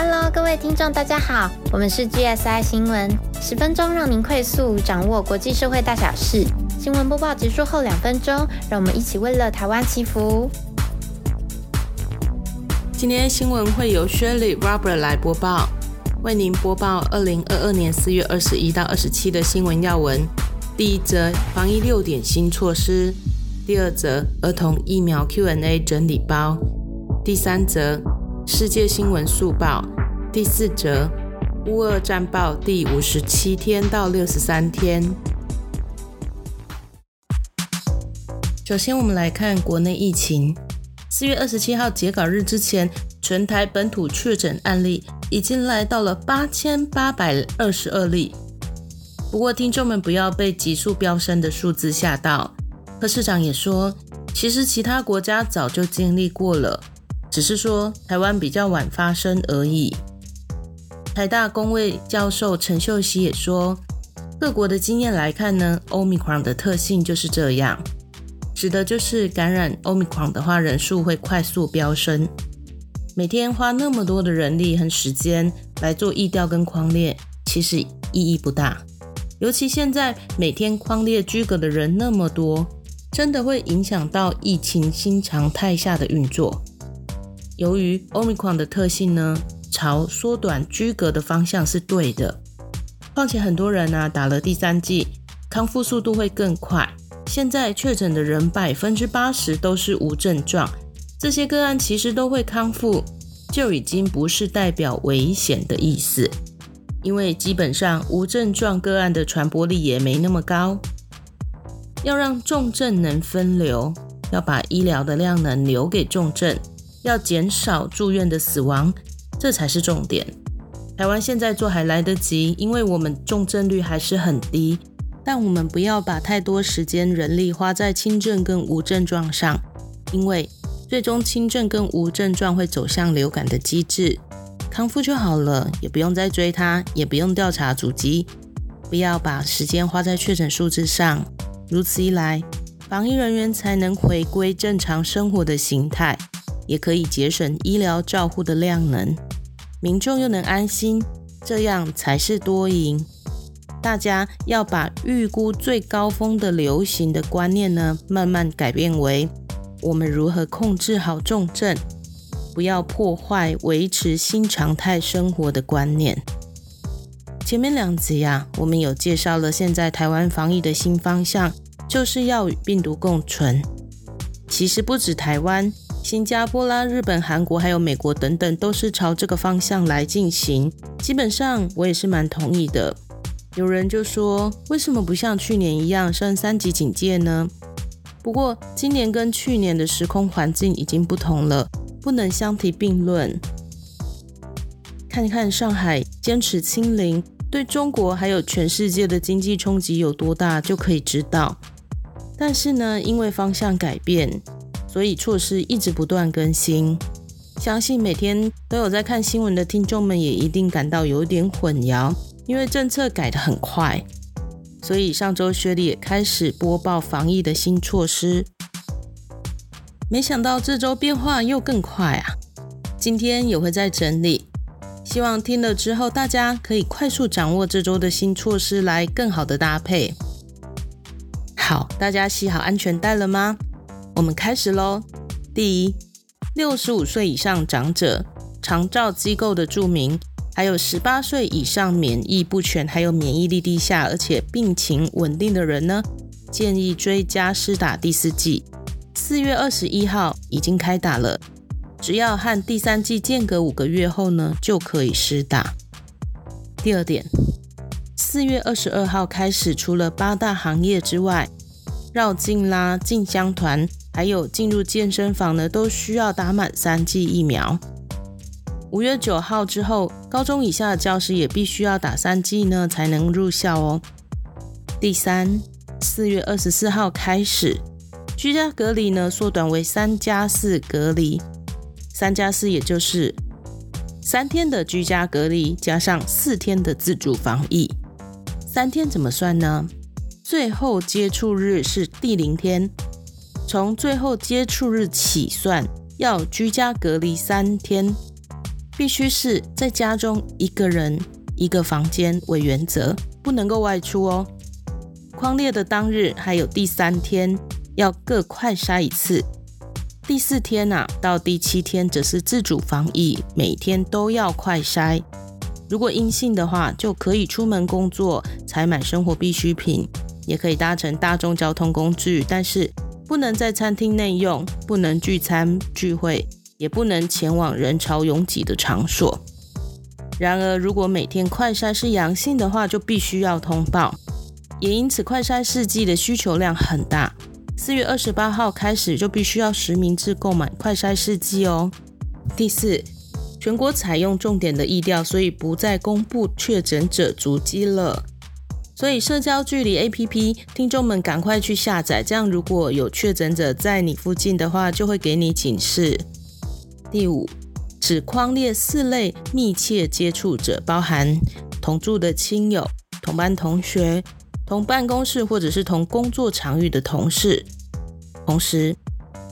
Hello，各位听众，大家好，我们是 GSI 新闻，十分钟让您快速掌握国际社会大小事。新闻播报结束后两分钟，让我们一起为了台湾祈福。今天新闻会由 Shirley Robert 来播报，为您播报二零二二年四月二十一到二十七的新闻要闻。第一则防疫六点新措施，第二则儿童疫苗 Q&A 整理包，第三则世界新闻速报，第四则乌俄战报第五十七天到六十三天。首先，我们来看国内疫情。四月二十七号截稿日之前，全台本土确诊案例已经来到了八千八百二十二例。不过，听众们不要被急速飙升的数字吓到。柯市长也说，其实其他国家早就经历过了，只是说台湾比较晚发生而已。台大公卫教授陈秀熙也说，各国的经验来看呢，Omicron 的特性就是这样，指的就是感染 Omicron 的话，人数会快速飙升。每天花那么多的人力和时间来做疫调跟框列，其实意义不大。尤其现在每天框列居格的人那么多，真的会影响到疫情新常态下的运作。由于 Omicron 的特性呢，朝缩短居隔的方向是对的。况且很多人呢打了第三剂，康复速度会更快。现在确诊的人百分之八十都是无症状，这些个案其实都会康复，就已经不是代表危险的意思。因为基本上无症状个案的传播力也没那么高，要让重症能分流，要把医疗的量能留给重症，要减少住院的死亡，这才是重点。台湾现在做还来得及，因为我们重症率还是很低，但我们不要把太多时间人力花在轻症跟无症状上，因为最终轻症跟无症状会走向流感的机制。康复就好了，也不用再追他，也不用调查足迹，不要把时间花在确诊数字上。如此一来，防疫人员才能回归正常生活的形态，也可以节省医疗照护的量能，民众又能安心，这样才是多赢。大家要把预估最高峰的流行的观念呢，慢慢改变为我们如何控制好重症。不要破坏维持新常态生活的观念。前面两集呀，我们有介绍了现在台湾防疫的新方向，就是要与病毒共存。其实不止台湾，新加坡啦、日本、韩国还有美国等等，都是朝这个方向来进行。基本上我也是蛮同意的。有人就说，为什么不像去年一样升三级警戒呢？不过今年跟去年的时空环境已经不同了。不能相提并论。看看上海坚持清零，对中国还有全世界的经济冲击有多大，就可以知道。但是呢，因为方向改变，所以措施一直不断更新。相信每天都有在看新闻的听众们，也一定感到有点混淆，因为政策改得很快。所以上周薛丽也开始播报防疫的新措施。没想到这周变化又更快啊！今天也会再整理，希望听了之后大家可以快速掌握这周的新措施，来更好的搭配。好，大家系好安全带了吗？我们开始喽。第一，六十五岁以上长者、长照机构的住民，还有十八岁以上免疫不全、还有免疫力低下而且病情稳定的人呢，建议追加施打第四剂。四月二十一号已经开打了，只要和第三季间隔五个月后呢，就可以施打。第二点，四月二十二号开始，除了八大行业之外，绕境啦、进香团，还有进入健身房呢，都需要打满三剂疫苗。五月九号之后，高中以下的教师也必须要打三剂呢，才能入校哦。第三，四月二十四号开始。居家隔离呢，缩短为三加四隔离。三加四也就是三天的居家隔离加上四天的自主防疫。三天怎么算呢？最后接触日是第零天，从最后接触日起算，要居家隔离三天。必须是在家中一个人一个房间为原则，不能够外出哦。框列的当日还有第三天要各快筛一次，第四天呐到第七天则是自主防疫，每天都要快筛。如果阴性的话，就可以出门工作、采买生活必需品，也可以搭乘大众交通工具，但是不能在餐厅内用，不能聚餐聚会。也不能前往人潮拥挤的场所。然而，如果每天快筛是阳性的话，就必须要通报。也因此，快筛试剂的需求量很大。四月二十八号开始，就必须要实名制购买快筛试剂哦。第四，全国采用重点的疫调，所以不再公布确诊者足迹了。所以，社交距离 APP，听众们赶快去下载，这样如果有确诊者在你附近的话，就会给你警示。第五，只框列四类密切接触者，包含同住的亲友、同班同学、同办公室或者是同工作场域的同事。同时，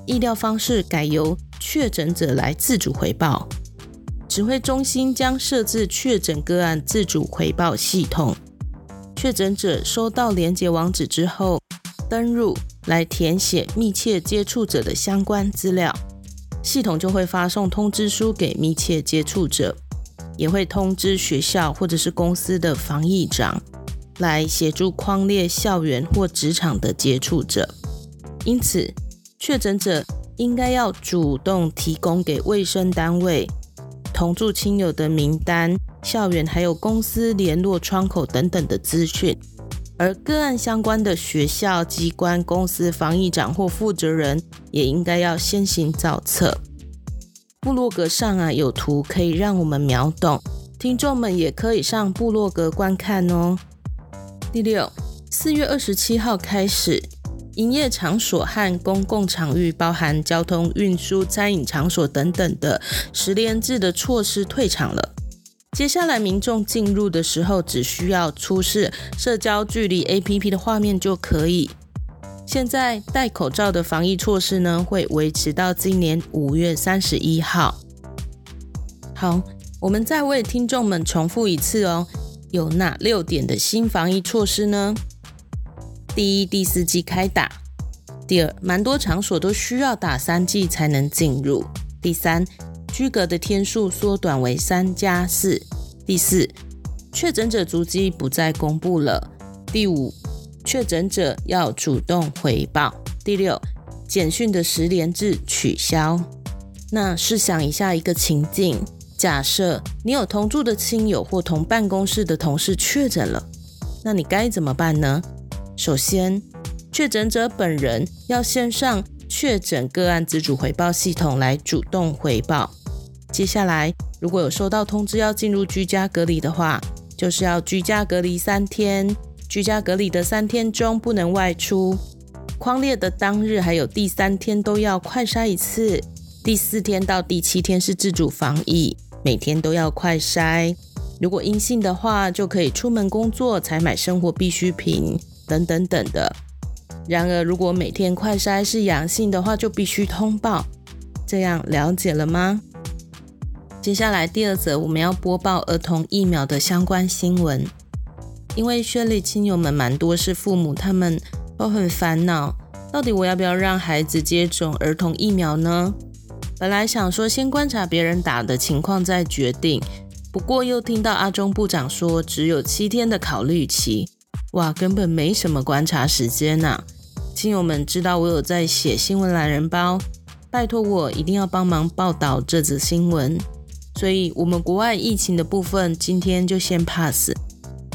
意料方式改由确诊者来自主回报。指挥中心将设置确诊个案自主回报系统。确诊者收到连接网址之后，登入来填写密切接触者的相关资料。系统就会发送通知书给密切接触者，也会通知学校或者是公司的防疫长来协助框列校园或职场的接触者。因此，确诊者应该要主动提供给卫生单位同住亲友的名单、校园还有公司联络窗口等等的资讯。而个案相关的学校、机关、公司防疫长或负责人也应该要先行造册。部落格上啊有图可以让我们秒懂，听众们也可以上部落格观看哦。第六，四月二十七号开始，营业场所和公共场域，包含交通运输、餐饮场所等等的十连制的措施退场了。接下来，民众进入的时候，只需要出示社交距离 APP 的画面就可以。现在戴口罩的防疫措施呢，会维持到今年五月三十一号。好，我们再为听众们重复一次哦，有哪六点的新防疫措施呢？第一，第四季开打；第二，蛮多场所都需要打三剂才能进入；第三。居隔的天数缩短为三加四。第四，确诊者足迹不再公布了。第五，确诊者要主动回报。第六，简讯的十连制取消。那试想一下一个情境：假设你有同住的亲友或同办公室的同事确诊了，那你该怎么办呢？首先，确诊者本人要先上确诊个案自主回报系统来主动回报。接下来，如果有收到通知要进入居家隔离的话，就是要居家隔离三天。居家隔离的三天中不能外出。框列的当日还有第三天都要快筛一次。第四天到第七天是自主防疫，每天都要快筛。如果阴性的话，就可以出门工作、采买生活必需品等等等的。然而，如果每天快筛是阳性的话，就必须通报。这样了解了吗？接下来第二则，我们要播报儿童疫苗的相关新闻。因为轩里亲友们蛮多是父母，他们都很烦恼，到底我要不要让孩子接种儿童疫苗呢？本来想说先观察别人打的情况再决定，不过又听到阿中部长说只有七天的考虑期，哇，根本没什么观察时间呐！亲友们知道我有在写新闻懒人包，拜托我一定要帮忙报道这则新闻。所以，我们国外疫情的部分今天就先 pass，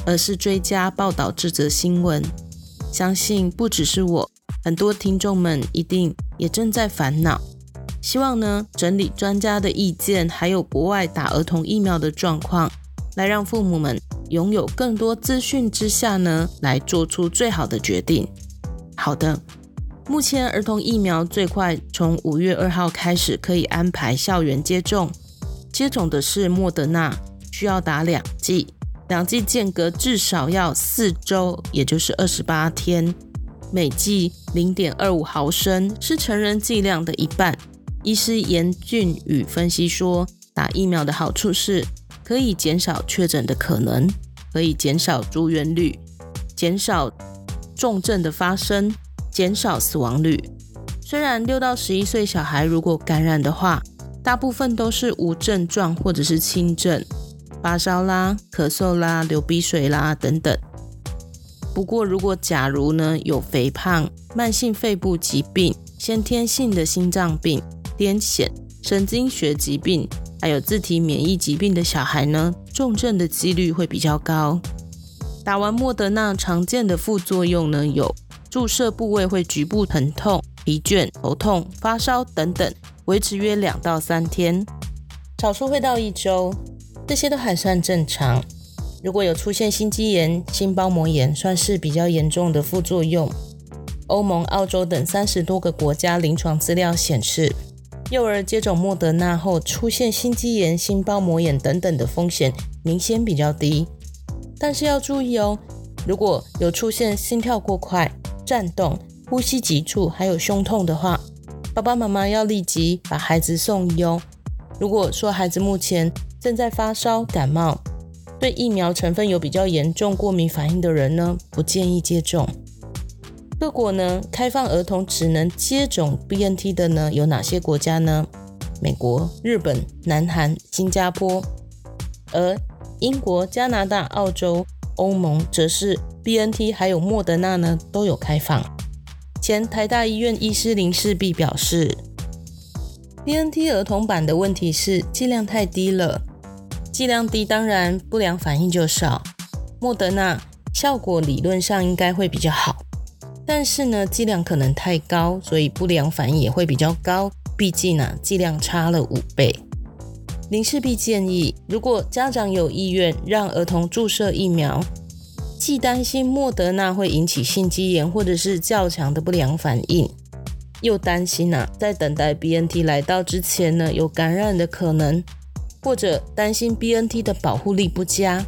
而是追加报道这则新闻。相信不只是我，很多听众们一定也正在烦恼。希望呢，整理专家的意见，还有国外打儿童疫苗的状况，来让父母们拥有更多资讯之下呢，来做出最好的决定。好的，目前儿童疫苗最快从五月二号开始可以安排校园接种。接种的是莫德纳，需要打两剂，两剂间隔至少要四周，也就是二十八天。每剂零点二五毫升，是成人剂量的一半。医师严俊宇分析说，打疫苗的好处是可以减少确诊的可能，可以减少住院率，减少重症的发生，减少死亡率。虽然六到十一岁小孩如果感染的话，大部分都是无症状或者是轻症，发烧啦、咳嗽啦、流鼻水啦等等。不过，如果假如呢有肥胖、慢性肺部疾病、先天性的心脏病、癫痫、神经学疾病，还有自体免疫疾病的小孩呢，重症的几率会比较高。打完莫德纳常见的副作用呢，有注射部位会局部疼痛、疲倦、头痛、发烧等等，维持约两到三天，少数会到一周，这些都还算正常。如果有出现心肌炎、心包膜炎，算是比较严重的副作用。欧盟、澳洲等三十多个国家临床资料显示，幼儿接种莫德纳后出现心肌炎、心包膜炎等等的风险明显比较低。但是要注意哦，如果有出现心跳过快、颤动、呼吸急促，还有胸痛的话，爸爸妈妈要立即把孩子送医哦。如果说孩子目前正在发烧、感冒，对疫苗成分有比较严重过敏反应的人呢，不建议接种。各国呢开放儿童只能接种 BNT 的呢有哪些国家呢？美国、日本、南韩、新加坡，而英国、加拿大、澳洲、欧盟则是 BNT 还有莫德纳呢都有开放。前台大医院医师林世璧表示，BNT 儿童版的问题是剂量太低了。剂量低，当然不良反应就少。莫德纳效果理论上应该会比较好，但是呢，剂量可能太高，所以不良反应也会比较高。毕竟呢，剂量差了五倍。林世璧建议，如果家长有意愿让儿童注射疫苗，既担心莫德纳会引起心肌炎或者是较强的不良反应，又担心呐，在等待 BNT 来到之前呢，有感染的可能。或者担心 BNT 的保护力不佳，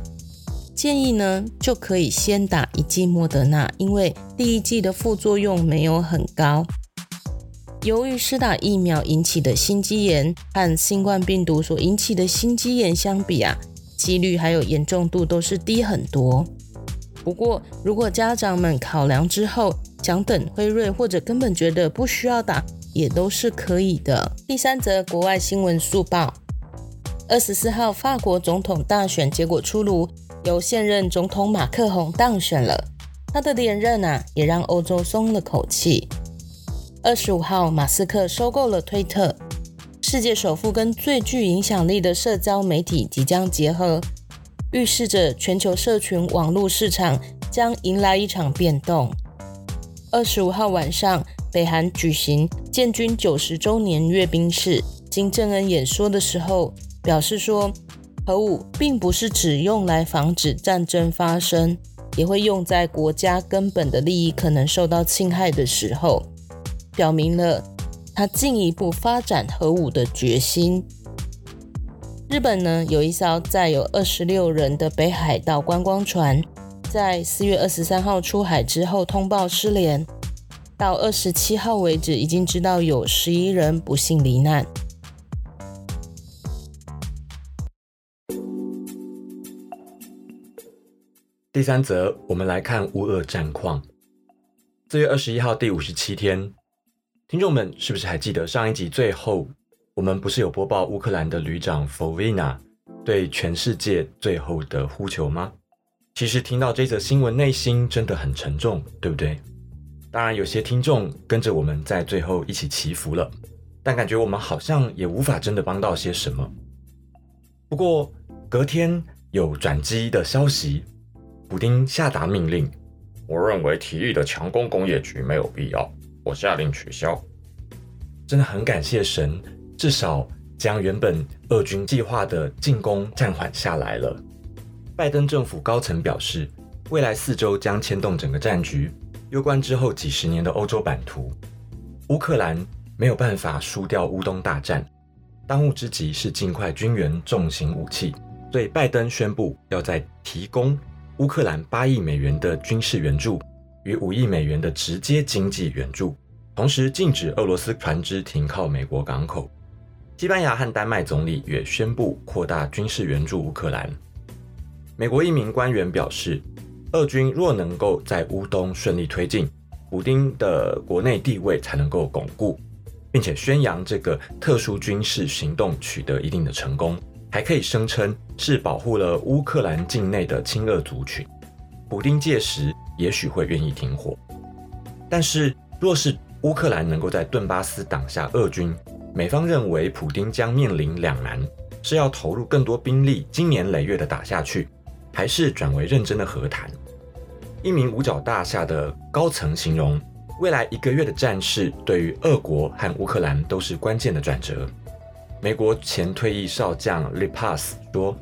建议呢就可以先打一剂莫德纳，因为第一剂的副作用没有很高。由于施打疫苗引起的心肌炎和新冠病毒所引起的心肌炎相比啊，几率还有严重度都是低很多。不过，如果家长们考量之后想等辉瑞，或者根本觉得不需要打，也都是可以的。第三则国外新闻速报。二十四号，法国总统大选结果出炉，由现任总统马克宏当选了。他的连任啊，也让欧洲松了口气。二十五号，马斯克收购了推特，世界首富跟最具影响力的社交媒体即将结合，预示着全球社群网络市场将迎来一场变动。二十五号晚上，北韩举行建军九十周年阅兵式，金正恩演说的时候。表示说，核武并不是只用来防止战争发生，也会用在国家根本的利益可能受到侵害的时候，表明了他进一步发展核武的决心。日本呢，有一艘载有二十六人的北海道观光船，在四月二十三号出海之后通报失联，到二十七号为止，已经知道有十一人不幸罹难。第三则，我们来看乌俄战况。四月二十一号，第五十七天，听众们是不是还记得上一集最后，我们不是有播报乌克兰的旅长 Fovina 对全世界最后的呼求吗？其实听到这则新闻，内心真的很沉重，对不对？当然，有些听众跟着我们在最后一起祈福了，但感觉我们好像也无法真的帮到些什么。不过隔天有转机的消息。普丁下达命令，我认为提议的强攻工业局没有必要，我下令取消。真的很感谢神，至少将原本俄军计划的进攻暂缓下来了。拜登政府高层表示，未来四周将牵动整个战局，攸关之后几十年的欧洲版图。乌克兰没有办法输掉乌东大战，当务之急是尽快军援重型武器，所以拜登宣布要在提供。乌克兰八亿美元的军事援助与五亿美元的直接经济援助，同时禁止俄罗斯船只停靠美国港口。西班牙和丹麦总理也宣布扩大军事援助乌克兰。美国一名官员表示，俄军若能够在乌东顺利推进，普丁的国内地位才能够巩固，并且宣扬这个特殊军事行动取得一定的成功，还可以声称是保护了乌克兰境内的亲俄族群。普丁届时也许会愿意停火，但是若是乌克兰能够在顿巴斯挡下俄军，美方认为普丁将面临两难：是要投入更多兵力，经年累月的打下去，还是转为认真的和谈？一名五角大厦的高层形容，未来一个月的战事对于俄国和乌克兰都是关键的转折。美国前退役少将 l i p a s 说：“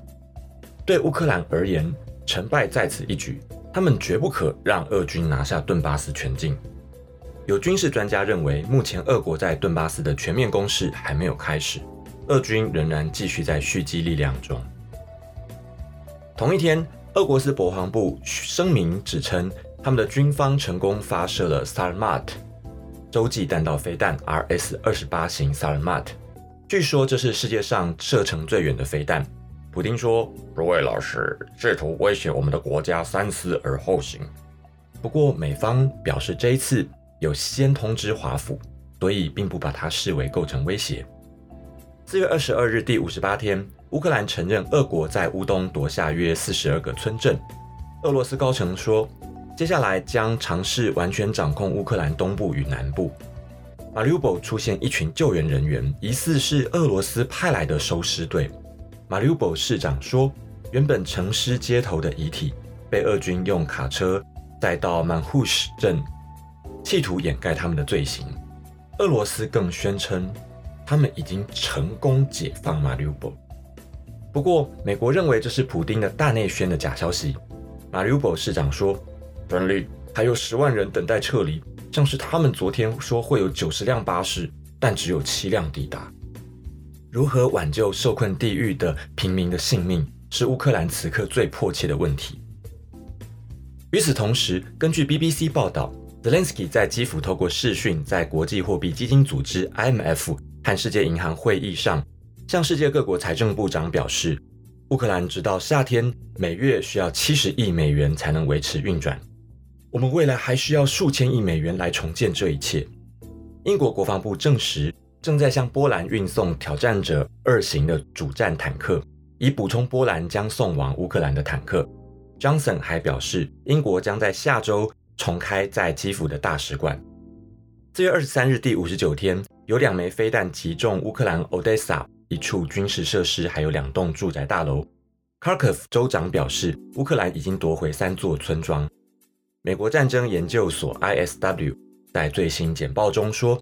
对乌克兰而言，成败在此一举。”他们绝不可让俄军拿下顿巴斯全境。有军事专家认为，目前俄国在顿巴斯的全面攻势还没有开始，俄军仍然继续在蓄积力量中。同一天，俄国斯国防部声明指称，他们的军方成功发射了萨尔马特洲际弹道飞弹 RS 二十八型萨尔马特，据说这是世界上射程最远的飞弹。普丁说：“诸位老师试图威胁我们的国家，三思而后行。”不过，美方表示这一次有先通知华府，所以并不把它视为构成威胁。四月二十二日，第五十八天，乌克兰承认俄国在乌东夺下约四十二个村镇。俄罗斯高层说，接下来将尝试完全掌控乌克兰东部与南部。马里乌波出现一群救援人员，疑似是俄罗斯派来的收尸队。马里乌波市长说，原本城市街头的遗体被俄军用卡车带到曼胡什镇，企图掩盖他们的罪行。俄罗斯更宣称，他们已经成功解放马里乌波。不过，美国认为这是普丁的大内宣的假消息。马里乌波市长说，胜利还有十万人等待撤离，像是他们昨天说会有九十辆巴士，但只有七辆抵达。如何挽救受困地狱的平民的性命，是乌克兰此刻最迫切的问题。与此同时，根据 BBC 报道，Zelensky 在基辅透过视讯，在国际货币基金组织 （IMF） 和世界银行会议上，向世界各国财政部长表示，乌克兰直到夏天每月需要七十亿美元才能维持运转。我们未来还需要数千亿美元来重建这一切。英国国防部证实。正在向波兰运送挑战者二型的主战坦克，以补充波兰将送往乌克兰的坦克。Johnson 还表示，英国将在下周重开在基辅的大使馆。四月二十三日，第五十九天，有两枚飞弹击中乌克兰 Odessa 一处军事设施，还有两栋住宅大楼。k a r k o v 州长表示，乌克兰已经夺回三座村庄。美国战争研究所 ISW 在最新简报中说。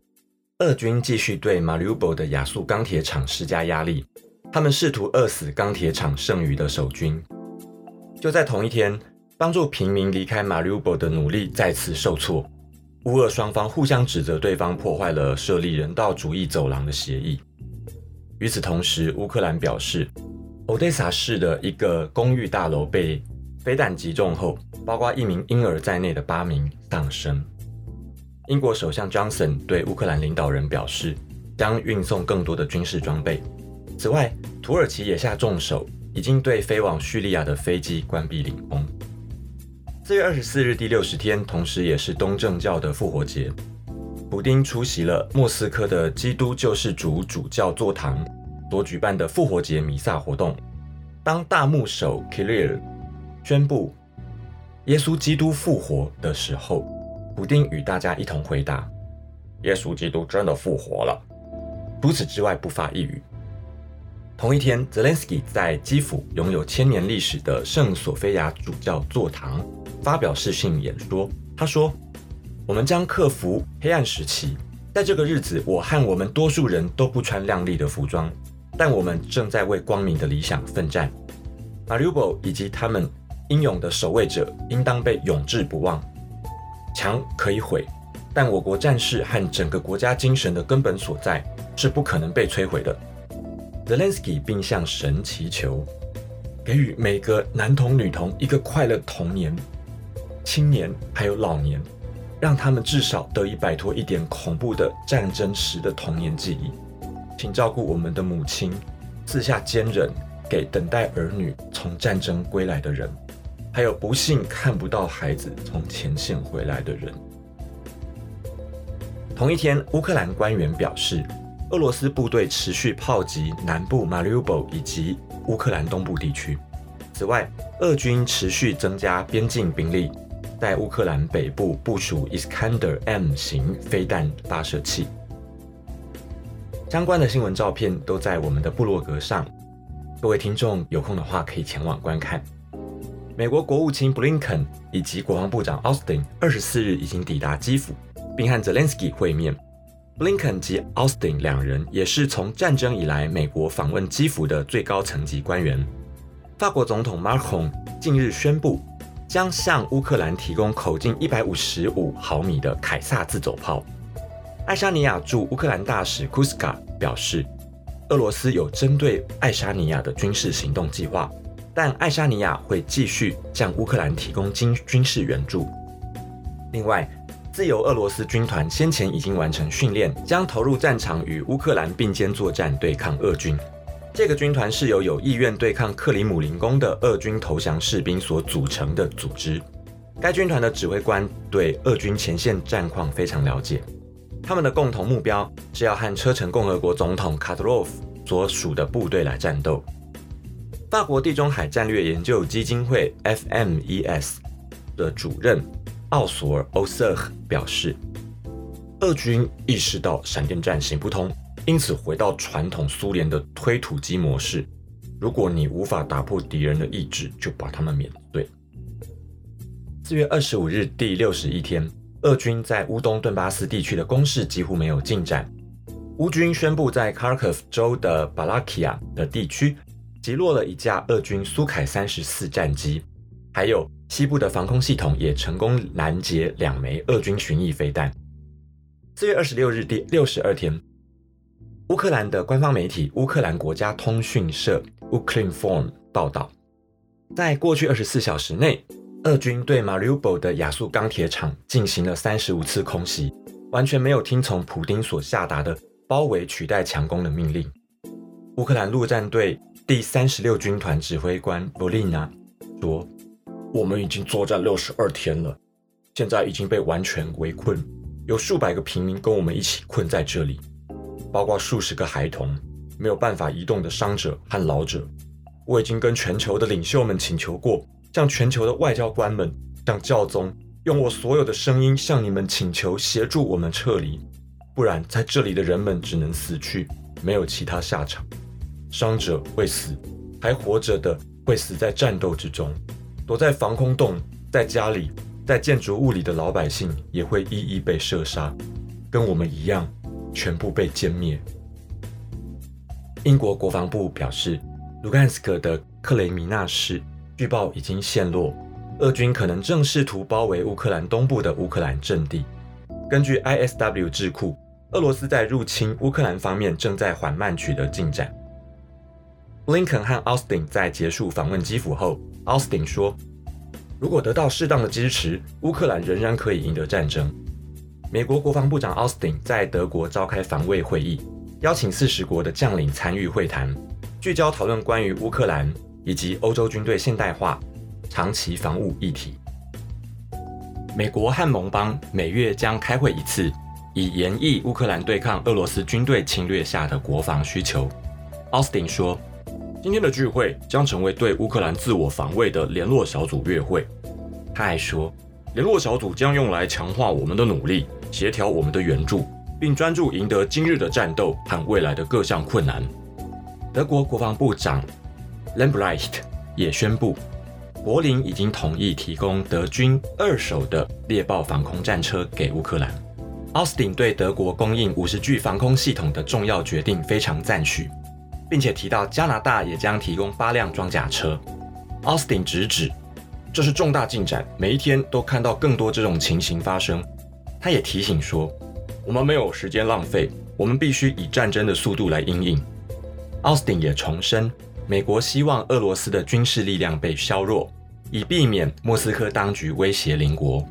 俄军继续对马里乌波的亚速钢铁厂施加压力，他们试图饿死钢铁厂剩余的守军。就在同一天，帮助平民离开马里乌波的努力再次受挫。乌俄双方互相指责对方破坏了设立人道主义走廊的协议。与此同时，乌克兰表示，欧德萨市的一个公寓大楼被飞弹击中后，包括一名婴儿在内的八名丧生。英国首相 Johnson 对乌克兰领导人表示，将运送更多的军事装备。此外，土耳其也下重手，已经对飞往叙利亚的飞机关闭领空。四月二十四日，第六十天，同时也是东正教的复活节。普丁出席了莫斯科的基督救世主主教座堂所举办的复活节弥撒活动。当大牧首 Kirill 宣布耶稣基督复活的时候。普丁与大家一同回答：“耶稣基督真的复活了。”除此之外，不发一语。同一天，Zelensky 在基辅拥有千年历史的圣索菲亚主教座堂发表视讯演说。他说：“我们将克服黑暗时期，在这个日子，我和我们多数人都不穿亮丽的服装，但我们正在为光明的理想奋战。马里乌波以及他们英勇的守卫者应当被永志不忘。”墙可以毁，但我国战士和整个国家精神的根本所在是不可能被摧毁的。Zelensky 并向神祈求，给予每个男童女童一个快乐童年、青年还有老年，让他们至少得以摆脱一点恐怖的战争时的童年记忆。请照顾我们的母亲，赐下坚忍给等待儿女从战争归来的人，还有不幸看不到孩子从前线回来的人。同一天，乌克兰官员表示，俄罗斯部队持续炮击南部 Mariupol 以及乌克兰东部地区。此外，俄军持续增加边境兵力，在乌克兰北部部署 Iskander M 型飞弹发射器。相关的新闻照片都在我们的部落格上，各位听众有空的话可以前往观看。美国国务卿布林肯以及国防部长奥斯汀二十四日已经抵达基辅。并和泽连斯基会面。布林肯及奥斯汀两人也是从战争以来美国访问基辅的最高层级官员。法国总统马克龙近日宣布，将向乌克兰提供口径一百五十五毫米的凯撒自走炮。爱沙尼亚驻乌克兰大使库斯卡表示，俄罗斯有针对爱沙尼亚的军事行动计划，但爱沙尼亚会继续向乌克兰提供军军事援助。另外，自由俄罗斯军团先前已经完成训练，将投入战场与乌克兰并肩作战，对抗俄军。这个军团是由有意愿对抗克里姆林宫的俄军投降士兵所组成的组织。该军团的指挥官对俄军前线战况非常了解。他们的共同目标是要和车臣共和国总统卡特洛夫所属的部队来战斗。法国地中海战略研究基金会 （FMES） 的主任。奥索尔·欧瑟赫表示，俄军意识到闪电战行不通，因此回到传统苏联的推土机模式。如果你无法打破敌人的意志，就把他们碾碎。四月二十五日，第六十一天，俄军在乌东顿巴斯地区的攻势几乎没有进展。乌军宣布，在卡尔科夫州的巴拉基亚的地区击落了一架俄军苏凯三十四战机，还有。西部的防空系统也成功拦截两枚俄军巡弋飞弹。四月二十六日，第六十二天，乌克兰的官方媒体乌克兰国家通讯社 u k r a i n f o r m 报道，在过去二十四小时内，俄军对 Mariupol 的亚速钢铁厂进行了三十五次空袭，完全没有听从普丁所下达的包围取代强攻的命令。乌克兰陆战队第三十六军团指挥官 Volina 说。我们已经作战六十二天了，现在已经被完全围困，有数百个平民跟我们一起困在这里，包括数十个孩童、没有办法移动的伤者和老者。我已经跟全球的领袖们请求过，向全球的外交官们、向教宗，用我所有的声音向你们请求协助我们撤离，不然在这里的人们只能死去，没有其他下场。伤者会死，还活着的会死在战斗之中。躲在防空洞、在家里、在建筑物里的老百姓也会一一被射杀，跟我们一样，全部被歼灭。英国国防部表示，卢甘斯克的克雷米纳市据报已经陷落，俄军可能正试图包围乌克兰东部的乌克兰阵地。根据 ISW 智库，俄罗斯在入侵乌克兰方面正在缓慢取得进展。林肯和奥斯汀在结束访问基辅后。奥斯汀说：“如果得到适当的支持，乌克兰仍然可以赢得战争。”美国国防部长奥斯汀在德国召开防卫会议，邀请四十国的将领参与会谈，聚焦讨论关于乌克兰以及欧洲军队现代化、长期防务议题。美国和盟邦每月将开会一次，以研议乌克兰对抗俄罗斯军队侵略下的国防需求。奥斯汀说。今天的聚会将成为对乌克兰自我防卫的联络小组月会。他还说，联络小组将用来强化我们的努力，协调我们的援助，并专注赢得今日的战斗和未来的各项困难。德国国防部长 Lambrecht 也宣布，柏林已经同意提供德军二手的猎豹防空战车给乌克兰。奥斯汀对德国供应五十具防空系统的重要决定非常赞许。并且提到加拿大也将提供八辆装甲车。奥斯汀直指这是重大进展，每一天都看到更多这种情形发生。他也提醒说，我们没有时间浪费，我们必须以战争的速度来应应。奥斯汀也重申，美国希望俄罗斯的军事力量被削弱，以避免莫斯科当局威胁邻国。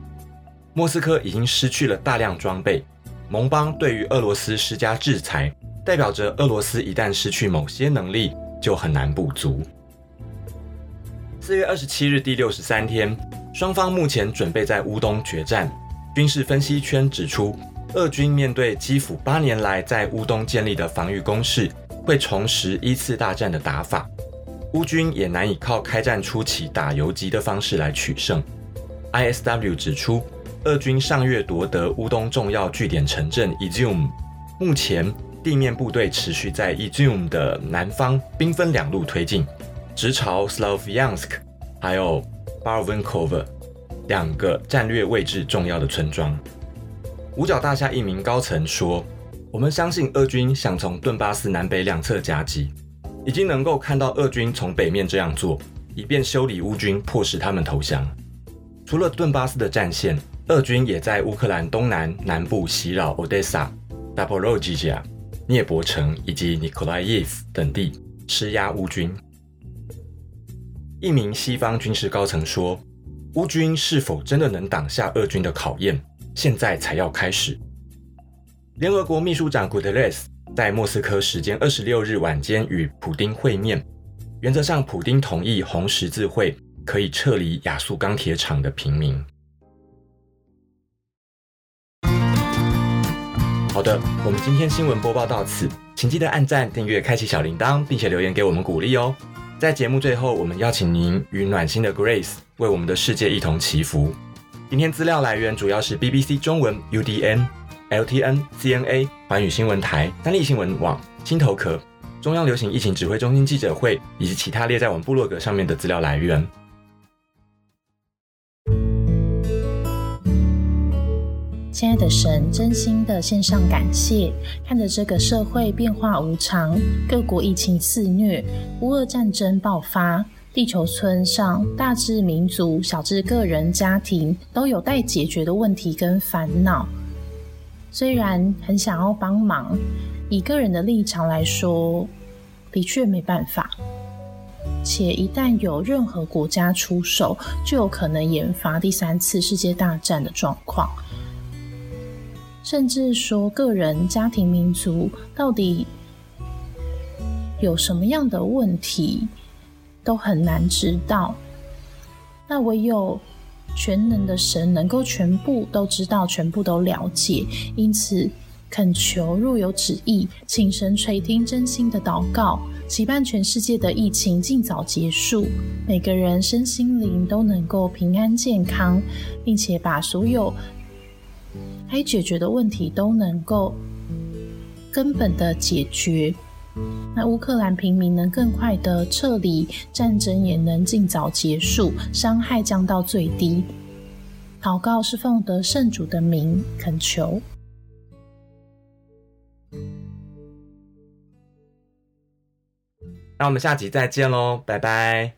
莫斯科已经失去了大量装备，盟邦对于俄罗斯施加制裁。代表着俄罗斯一旦失去某些能力，就很难补足。四月二十七日第六十三天，双方目前准备在乌东决战。军事分析圈指出，俄军面对基辅八年来在乌东建立的防御工事，会重拾一次大战的打法。乌军也难以靠开战初期打游击的方式来取胜。ISW 指出，俄军上月夺得乌东重要据点城镇 Izum，目前地面部队持续在 Izium 的南方兵分两路推进，直朝 Slavyansk，还有 Barvinkovo 两个战略位置重要的村庄。五角大厦一名高层说：“我们相信俄军想从顿巴斯南北两侧夹击。”已经能够看到俄军从北面这样做，以便修理乌军，迫使他们投降。除了顿巴斯的战线，俄军也在乌克兰东南、南部袭扰 Odessa、d a p o r o g i a 涅伯城以及 Nikolaev 等地，施压乌军。一名西方军事高层说：“乌军是否真的能挡下俄军的考验，现在才要开始。”联合国秘书长 Guterres。在莫斯科时间二十六日晚间与普丁会面，原则上，普丁同意红十字会可以撤离亚速钢铁厂的平民。好的，我们今天新闻播报到此，请记得按赞、订阅、开启小铃铛，并且留言给我们鼓励哦。在节目最后，我们邀请您与暖心的 Grace 为我们的世界一同祈福。今天资料来源主要是 BBC 中文 UDN。LTN、CNA、环宇新闻台、三立新闻网、新头壳、中央流行疫情指挥中心记者会以及其他列在我们部落格上面的资料来源。亲爱的神，真心的献上感谢。看着这个社会变化无常，各国疫情肆虐，乌俄战争爆发，地球村上大至民族、小至个人家庭都有待解决的问题跟烦恼。虽然很想要帮忙，以个人的立场来说，的确没办法。且一旦有任何国家出手，就有可能引发第三次世界大战的状况。甚至说，个人、家庭、民族到底有什么样的问题，都很难知道。那唯有。全能的神能够全部都知道，全部都了解，因此恳求若有旨意，请神垂听真心的祷告，期盼全世界的疫情尽早结束，每个人身心灵都能够平安健康，并且把所有该解决的问题都能够根本的解决。那乌克兰平民能更快的撤离，战争也能尽早结束，伤害降到最低。祷告是奉得圣主的名恳求。那我们下集再见喽，拜拜。